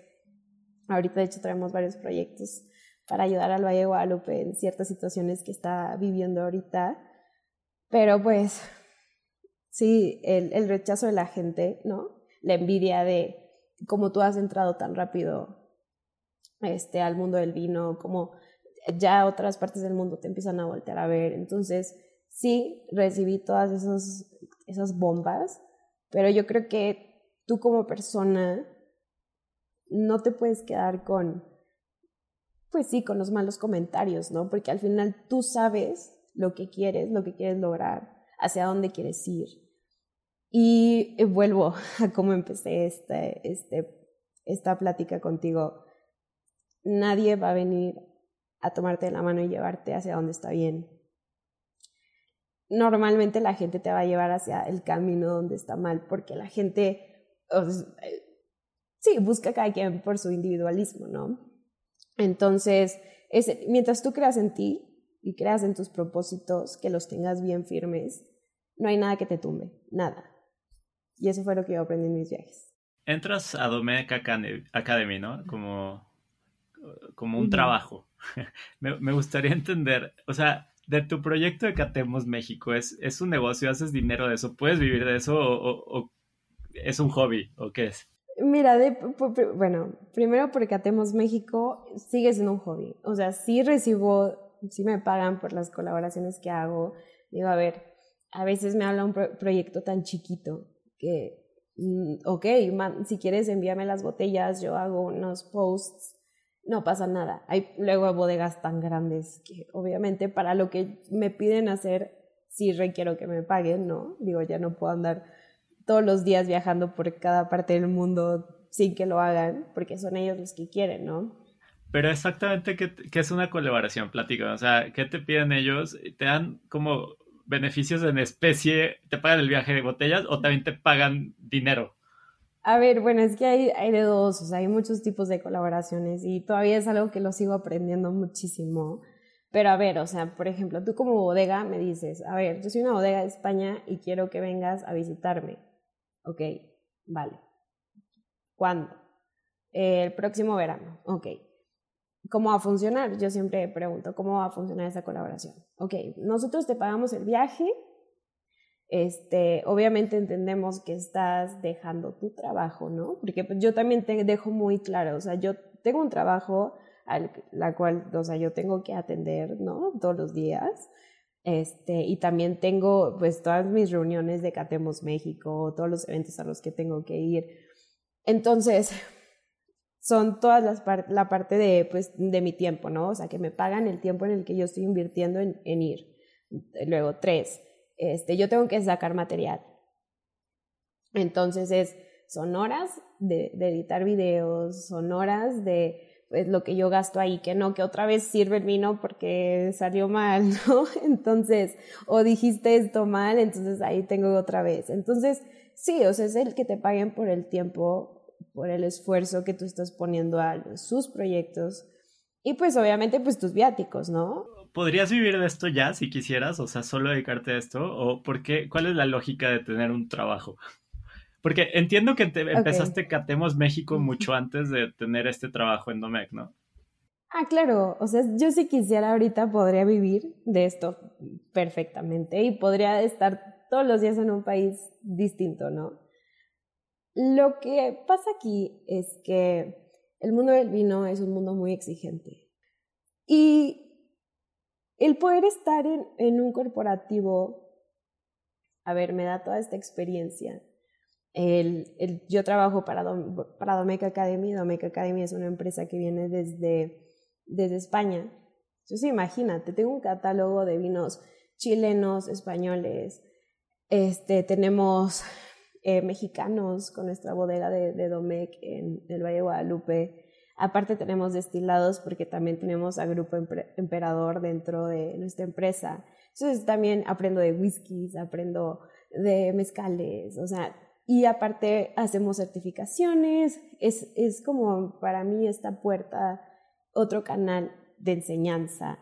ahorita de hecho traemos varios proyectos para ayudar al Valle Guadalupe en ciertas situaciones que está viviendo ahorita. Pero pues sí, el, el rechazo de la gente, ¿no? La envidia de cómo tú has entrado tan rápido este, al mundo del vino, como ya otras partes del mundo te empiezan a voltear a ver. Entonces, sí, recibí todas esos, esas bombas, pero yo creo que tú como persona no te puedes quedar con pues sí, con los malos comentarios, ¿no? Porque al final tú sabes lo que quieres, lo que quieres lograr, hacia dónde quieres ir. Y eh, vuelvo [laughs] a cómo empecé este, este, esta plática contigo. Nadie va a venir a tomarte la mano y llevarte hacia donde está bien. Normalmente la gente te va a llevar hacia el camino donde está mal, porque la gente, sí, busca cada quien por su individualismo, ¿no? Entonces, mientras tú creas en ti y creas en tus propósitos, que los tengas bien firmes, no hay nada que te tumbe, nada. Y eso fue lo que yo aprendí en mis viajes. Entras a Domec Academy, ¿no? Como, como un trabajo. [laughs] me, gustaría entender, o sea, de tu proyecto de Catemos México, ¿es, ¿es un negocio? ¿Haces dinero de eso? ¿Puedes vivir de eso o es un hobby o qué es? Mira, bueno, primero porque Atemos México sigue siendo un hobby. O sea, sí recibo, sí me pagan por las colaboraciones que hago. Digo, a ver, a veces me habla un proyecto tan chiquito que mm, ok, si quieres envíame las botellas, yo hago unos posts, no pasa nada. Hay luego bodegas tan grandes que obviamente para lo que me piden hacer, sí requiero que me paguen, ¿no? Digo, ya no puedo andar todos los días viajando por cada parte del mundo sin que lo hagan, porque son ellos los que quieren, ¿no? Pero exactamente, ¿qué, es una colaboración? Plática, o sea, ¿qué te piden ellos? ¿Te dan como beneficios en especie? ¿Te pagan el viaje de botellas o también te pagan dinero? A ver, bueno, es que hay, hay de dos, hay muchos tipos de colaboraciones y todavía es algo que lo sigo aprendiendo muchísimo. Pero a ver, o sea, por ejemplo, tú como bodega me dices, a ver, yo soy una bodega de España y quiero que vengas a visitarme. Ok, vale. ¿Cuándo? el próximo verano. Ok. ¿Cómo va a funcionar? Yo siempre pregunto, ¿cómo va a funcionar esa colaboración? Ok, nosotros te pagamos el viaje. Este, obviamente entendemos que estás dejando tu trabajo, ¿no? Porque pues, yo también te dejo muy claro, o sea, yo tengo un trabajo al la cual, o sea, yo tengo que atender, ¿no? Todos los días. Este, y también tengo pues todas mis reuniones de Catemos México, todos los eventos a los que tengo que ir. Entonces, [laughs] son todas las la parte de, pues, de mi tiempo, ¿no? O sea, que me pagan el tiempo en el que yo estoy invirtiendo en, en ir. Luego, tres, este, yo tengo que sacar material. Entonces, es, son horas de, editar videos, son horas de es lo que yo gasto ahí, que no, que otra vez sirve el vino porque salió mal, [laughs] ¿no? Entonces, o dijiste esto mal, entonces ahí tengo otra vez. Entonces, sí, o sea, es el que te paguen por el tiempo, por el esfuerzo que tú estás poniendo a sus proyectos y pues obviamente pues tus viáticos, ¿no? ¿Podrías vivir de esto ya si quisieras? O sea, solo dedicarte a esto o por qué, cuál es la lógica de tener un trabajo? Porque entiendo que empezaste Catemos México mucho antes de tener este trabajo en Domec, ¿no? Ah, claro. O sea, yo si quisiera ahorita podría vivir de esto perfectamente y podría estar todos los días en un país distinto, ¿no? Lo que pasa aquí es que el mundo del vino es un mundo muy exigente. Y el poder estar en, un corporativo, a ver, me da toda esta experiencia yo trabajo para, Domec Academy. Domec Academy es una empresa que viene desde, desde España. Entonces, imagínate, tengo un catálogo de vinos chilenos, españoles. Este, tenemos eh, mexicanos con nuestra bodega de, de Domec en el Valle de Guadalupe. Aparte tenemos destilados porque también tenemos a Grupo Emperador dentro de nuestra empresa. Entonces también aprendo de whiskies, aprendo de mezcales, o sea, y aparte hacemos certificaciones, es, es como para mí esta puerta, otro canal de enseñanza.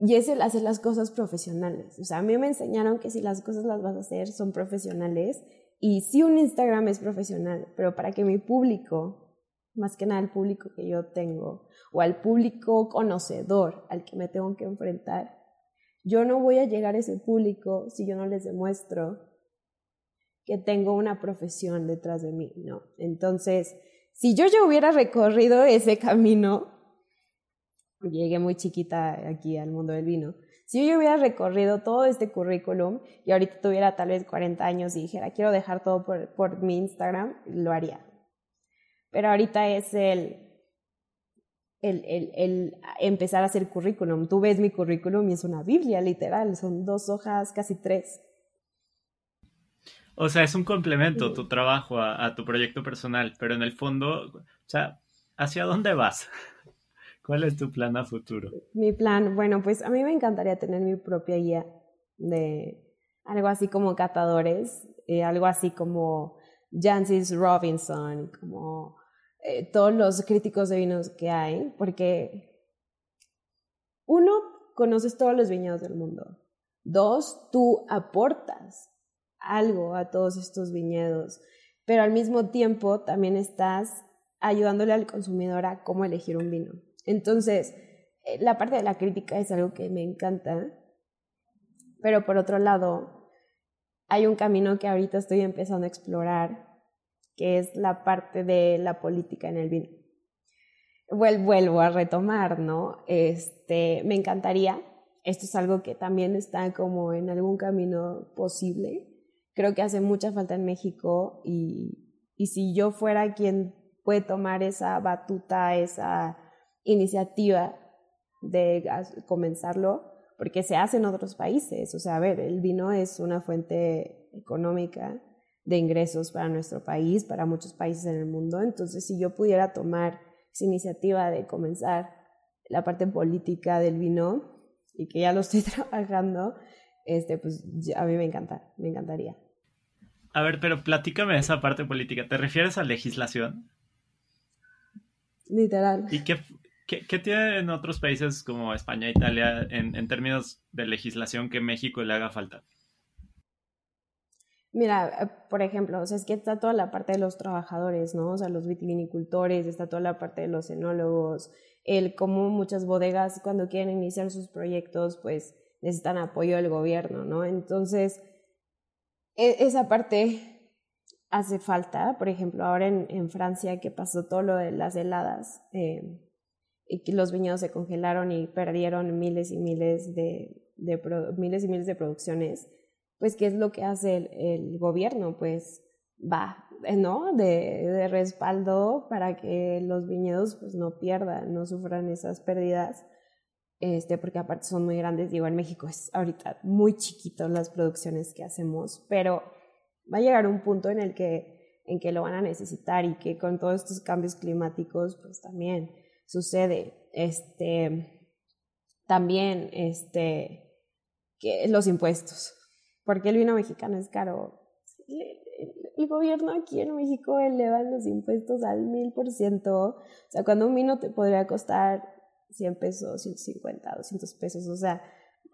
Y es el hacer las cosas profesionales. O sea, a mí me enseñaron que si las cosas las vas a hacer son profesionales y sí un Instagram es profesional, pero para que mi público, más que nada el público que yo tengo, o al público conocedor al que me tengo que enfrentar, yo no voy a llegar a ese público si yo no les demuestro que tengo una profesión detrás de mí, ¿no? Entonces, si yo ya hubiera recorrido ese camino, llegué muy chiquita aquí al mundo del vino, si yo hubiera recorrido todo este currículum y ahorita tuviera tal vez 40 años y dijera, quiero dejar todo por, por mi Instagram, lo haría. Pero ahorita es el, el, el, el, empezar a hacer currículum. Tú ves mi currículum y es una Biblia, literal, son dos hojas, casi tres. O sea, es un complemento tu trabajo a, tu proyecto personal, pero en el fondo, o sea, ¿hacia dónde vas? [laughs] ¿Cuál es tu plan a futuro? Mi plan, bueno, pues a mí me encantaría tener mi propia guía de algo así como catadores, eh, algo así como Jancis Robinson, como eh, todos los críticos de vinos que hay, porque uno, conoces todos los viñedos del mundo. Dos, tú aportas algo a todos estos viñedos, pero al mismo tiempo también estás ayudándole al consumidor a cómo elegir un vino. Entonces, eh, la parte de la crítica es algo que me encanta, pero por otro lado, hay un camino que ahorita estoy empezando a explorar, que es la parte de la política en el vino. Vuelvo a retomar, ¿no? Este, me encantaría, esto es algo que también está como en algún camino posible, creo que hace mucha falta en México y, y si yo fuera quien puede tomar esa batuta, esa iniciativa de comenzarlo, porque se hace en otros países. O sea, a ver, el vino es una fuente económica de ingresos para nuestro país, para muchos países en el mundo. Entonces, si yo pudiera tomar esa iniciativa de comenzar la parte política del vino y que ya lo estoy [laughs] trabajando, este, pues a mí me encanta, me encantaría. A ver, pero platícame esa parte política. ¿Te refieres a legislación? Literal. ¿Y qué, qué, tiene en otros países como España e Italia en, en términos de legislación que México le haga falta? Mira, eh, por ejemplo, o sea, es que está toda la parte de los trabajadores, ¿no? O sea, los vitivinicultores, está toda la parte de los enólogos, el cómo muchas bodegas cuando quieren iniciar sus proyectos, pues necesitan apoyo del gobierno, ¿no? Entonces, e, esa parte hace falta, por ejemplo, ahora en, Francia que pasó todo lo de las heladas eh, y que los viñedos se congelaron y perdieron miles y miles de, miles y miles de producciones, pues ¿qué es lo que hace el, gobierno? Pues va, eh, ¿no? De, de, respaldo para que los viñedos pues no pierdan, no sufran esas pérdidas este, porque aparte son muy grandes. Digo, en México es ahorita muy chiquito las producciones que hacemos, pero va a llegar un punto en el que, en que lo van a necesitar y que con todos estos cambios climáticos, pues también sucede. Este, también, este, que los impuestos, porque el vino mexicano es caro. El gobierno aquí en México eleva los impuestos al mil por ciento. O sea, cuando un vino te podría costar 100 pesos, 150, 200 pesos, o sea,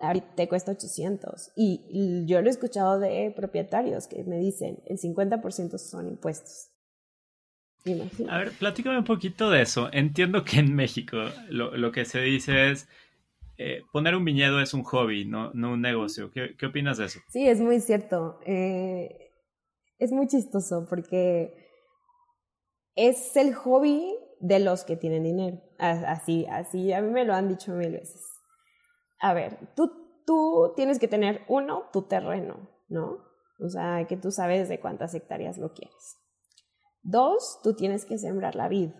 ahorita te cuesta 800. Y yo lo he escuchado de propietarios que me dicen, el 50% son impuestos. A ver, platícame un poquito de eso. Entiendo que en México lo, lo que se dice es, eh, poner un viñedo es un hobby, no, un negocio. ¿Qué, ¿Qué, opinas de eso? Sí, es muy cierto. Eh, es muy chistoso porque es el hobby de los que tienen dinero. Así, así, a mí me lo han dicho mil veces. A ver, tú, tú tienes que tener, uno, tu terreno, ¿no? O sea, que tú sabes de cuántas hectáreas lo quieres. Dos, tú tienes que sembrar la vid,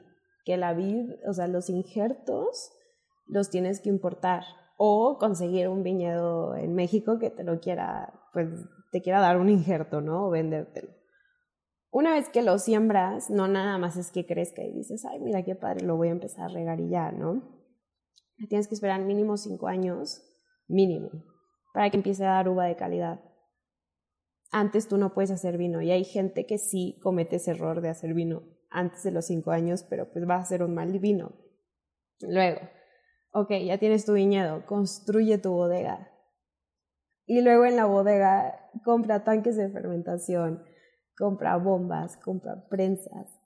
que la vid, o sea, los injertos los tienes que importar o conseguir un viñedo en México que te lo quiera, pues te quiera dar un injerto, ¿no? O vendértelo. Una vez que lo siembras, no nada más es que crezca y dices, ay, mira qué padre, lo voy a empezar a regar y ya, ¿no? Tienes que esperar mínimo cinco años, mínimo, para que empiece a dar uva de calidad. Antes tú no puedes hacer vino y hay gente que sí comete ese error de hacer vino antes de los cinco años, pero pues va a ser un mal vino. Luego, ok, ya tienes tu viñedo, construye tu bodega. Y luego en la bodega compra tanques de fermentación, compra bombas, compra prensas,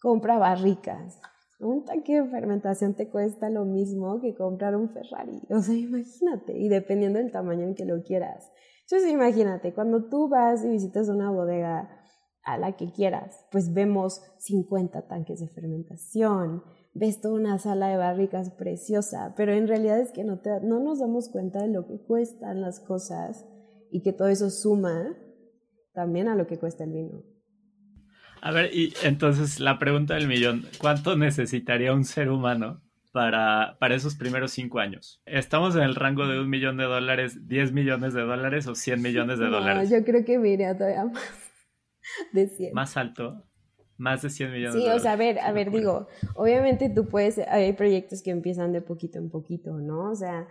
compra barricas. Un tanque de fermentación te cuesta lo mismo que comprar un Ferrari. O sea, imagínate, y dependiendo del tamaño en que lo quieras. Entonces, imagínate, cuando tú vas y visitas una bodega a la que quieras, pues vemos 50 tanques de fermentación, ves toda una sala de barricas preciosa, pero en realidad es que no, te, no nos damos cuenta de lo que cuestan las cosas y que todo eso suma también a lo que cuesta el vino. A ver, y entonces la pregunta del millón, ¿cuánto necesitaría un ser humano para, para esos primeros cinco años? ¿Estamos en el rango de un millón de dólares, 10 millones de dólares o 100 millones de [laughs] dólares? yo creo que me iría todavía más de 100. ¿Más alto? Más de 100 millones. Sí, o sea, a ver, a ver, digo, obviamente tú puedes, hay proyectos que empiezan de poquito en poquito, ¿no? O sea,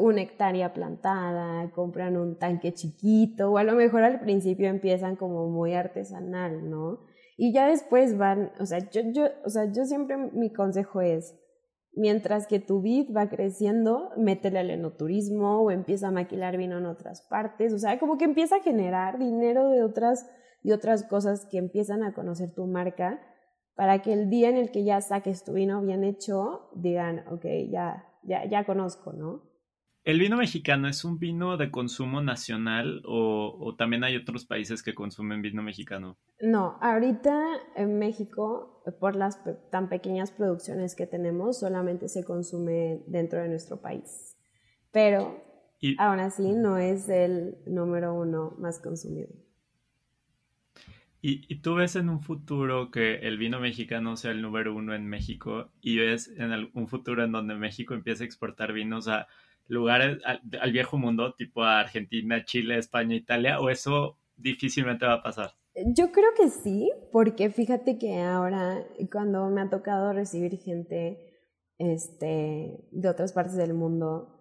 una hectárea plantada, compran un tanque chiquito, o a lo mejor al principio empiezan como muy artesanal, ¿no? Y ya después van, o sea, yo, yo, o sea, yo siempre mi consejo es, mientras que tu vid va creciendo, métele al enoturismo o empieza a maquilar vino en otras partes, o sea, como que empieza a generar dinero de otras, de otras cosas que empiezan a conocer tu marca para que el día en el que ya saques tu vino bien hecho, digan, ok, ya, ya, ya conozco, ¿no? ¿El vino mexicano es un vino de consumo nacional o, también hay otros países que consumen vino mexicano? No, ahorita en México, por las tan pequeñas producciones que tenemos, solamente se consume dentro de nuestro país. Pero aún así no es el número uno más consumido. ¿Y, tú ves en un futuro que el vino mexicano sea el número uno en México y ves en un futuro en donde México empiece a exportar vinos a lugares al, viejo mundo, tipo a Argentina, Chile, España, Italia, o eso difícilmente va a pasar? Yo creo que sí, porque fíjate que ahora cuando me ha tocado recibir gente este, de otras partes del mundo,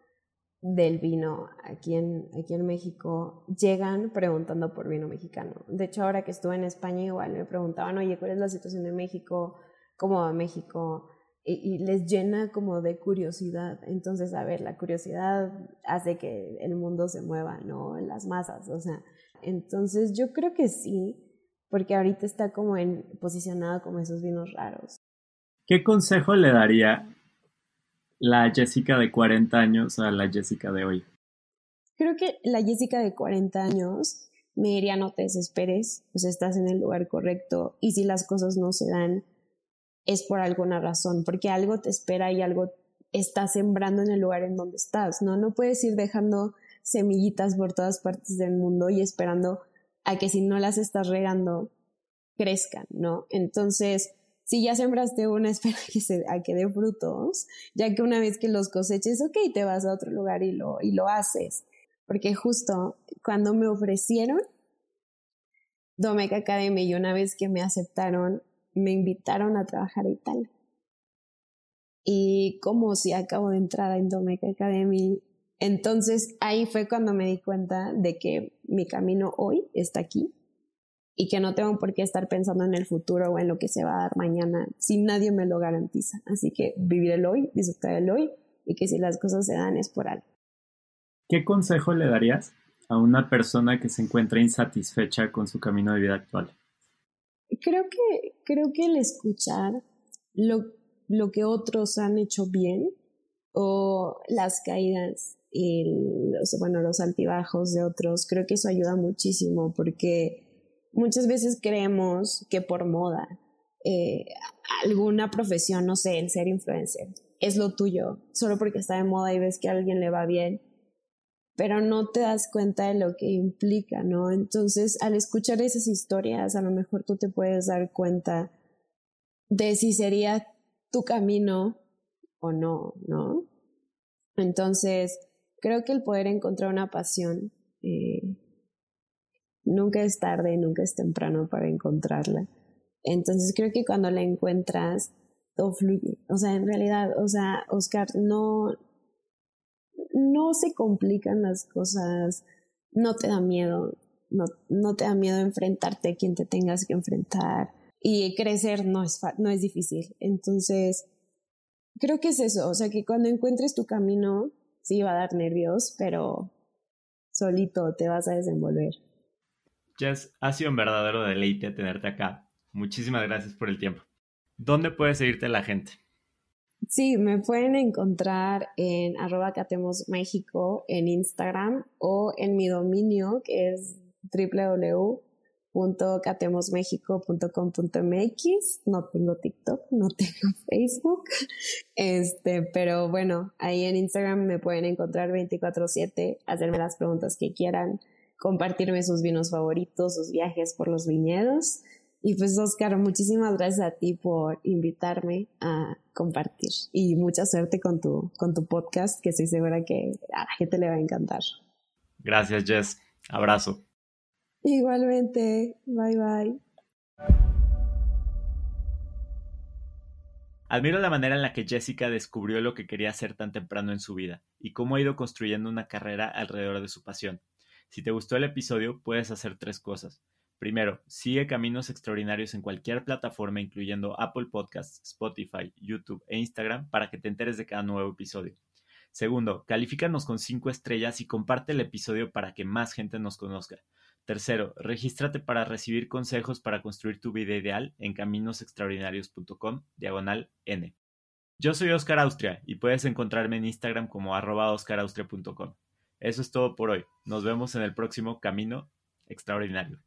del vino aquí en, aquí en México llegan preguntando por vino mexicano. De hecho, ahora que estuve en España igual me preguntaban, oye, ¿cuál es la situación de México? ¿Cómo va México? Y, les llena como de curiosidad. Entonces, a ver, la curiosidad hace que el mundo se mueva, ¿no? Las masas, o sea. Entonces, yo creo que sí, porque ahorita está como en posicionado como esos vinos raros. ¿Qué consejo le daría la Jessica de 40 años a la Jessica de hoy? Creo que la Jessica de 40 años me diría no te desesperes, pues estás en el lugar correcto y si las cosas no se dan es por alguna razón, porque algo te espera y algo está sembrando en el lugar en donde estás, ¿no? No puedes ir dejando semillitas por todas partes del mundo y esperando a que si no las estás regando crezcan, ¿no? Entonces, si ya sembraste una, [laughs] espera que se, a que dé frutos, ya que una vez que los coseches, ok, te vas a otro lugar y lo, y lo haces. Porque justo cuando me ofrecieron Domec Academy y una vez que me aceptaron, me invitaron a trabajar a Italia. Y como si acabo de entrar en Domec Academy, entonces ahí fue cuando me di cuenta de que mi camino hoy está aquí y que no tengo por qué estar pensando en el futuro o en lo que se va a dar mañana si nadie me lo garantiza. Así que vivir el hoy, disfrutar el hoy y que si las cosas se dan es por algo. ¿Qué consejo le darías a una persona que se encuentra insatisfecha con su camino de vida actual? Creo que, creo que el escuchar lo, lo que otros han hecho bien o las caídas y los, bueno, los altibajos de otros, creo que eso ayuda muchísimo porque muchas veces creemos que por moda, eh, alguna profesión, no sé, el ser influencer, es lo tuyo, solo porque está de moda y ves que a alguien le va bien, pero no te das cuenta de lo que implica, ¿no? Entonces, al escuchar esas historias, a lo mejor tú te puedes dar cuenta de si sería tu camino o no, ¿no? Entonces, creo que el poder encontrar una pasión eh, nunca es tarde, nunca es temprano para encontrarla. Entonces creo que cuando la encuentras, todo fluye. O sea, en realidad, o sea, Oscar, no, no se complican las cosas, no te da miedo, no, no te da miedo enfrentarte a quien te tengas que enfrentar. Y crecer no es, no es difícil. Entonces, creo que es eso, o sea, que cuando encuentres tu camino, sí va a dar nervios, pero solito te vas a desenvolver. Jess, ha sido un verdadero deleite tenerte acá. Muchísimas gracias por el tiempo. ¿Dónde puede seguirte la gente? Sí, me pueden encontrar en arroba catemos en Instagram o en mi dominio que es www.catemosmexico.com.mx. No tengo TikTok, no [laughs] tengo Facebook. Este, pero bueno, ahí en Instagram me pueden encontrar 24/7, hacerme las preguntas que quieran compartirme sus vinos favoritos, sus viajes por los viñedos. Y pues Oscar, muchísimas gracias a ti por invitarme a compartir y mucha suerte con tu, con tu podcast que estoy segura que a la gente le va a encantar. Gracias Jess, abrazo. Igualmente, bye bye. Admiro la manera en la que Jessica descubrió lo que quería hacer tan temprano en su vida y cómo ha ido construyendo una carrera alrededor de su pasión. Si te gustó el episodio, puedes hacer tres cosas. Primero, sigue Caminos Extraordinarios en cualquier plataforma, incluyendo Apple Podcasts, Spotify, YouTube e Instagram, para que te enteres de cada nuevo episodio. Segundo, califícanos con cinco estrellas y comparte el episodio para que más gente nos conozca. Tercero, regístrate para recibir consejos para construir tu vida ideal en caminosextraordinarios.com, diagonal N. Yo soy Oscar Austria y puedes encontrarme en Instagram como arroba oscaraustria.com. Eso es todo por hoy. Nos vemos en el próximo Camino Extraordinario.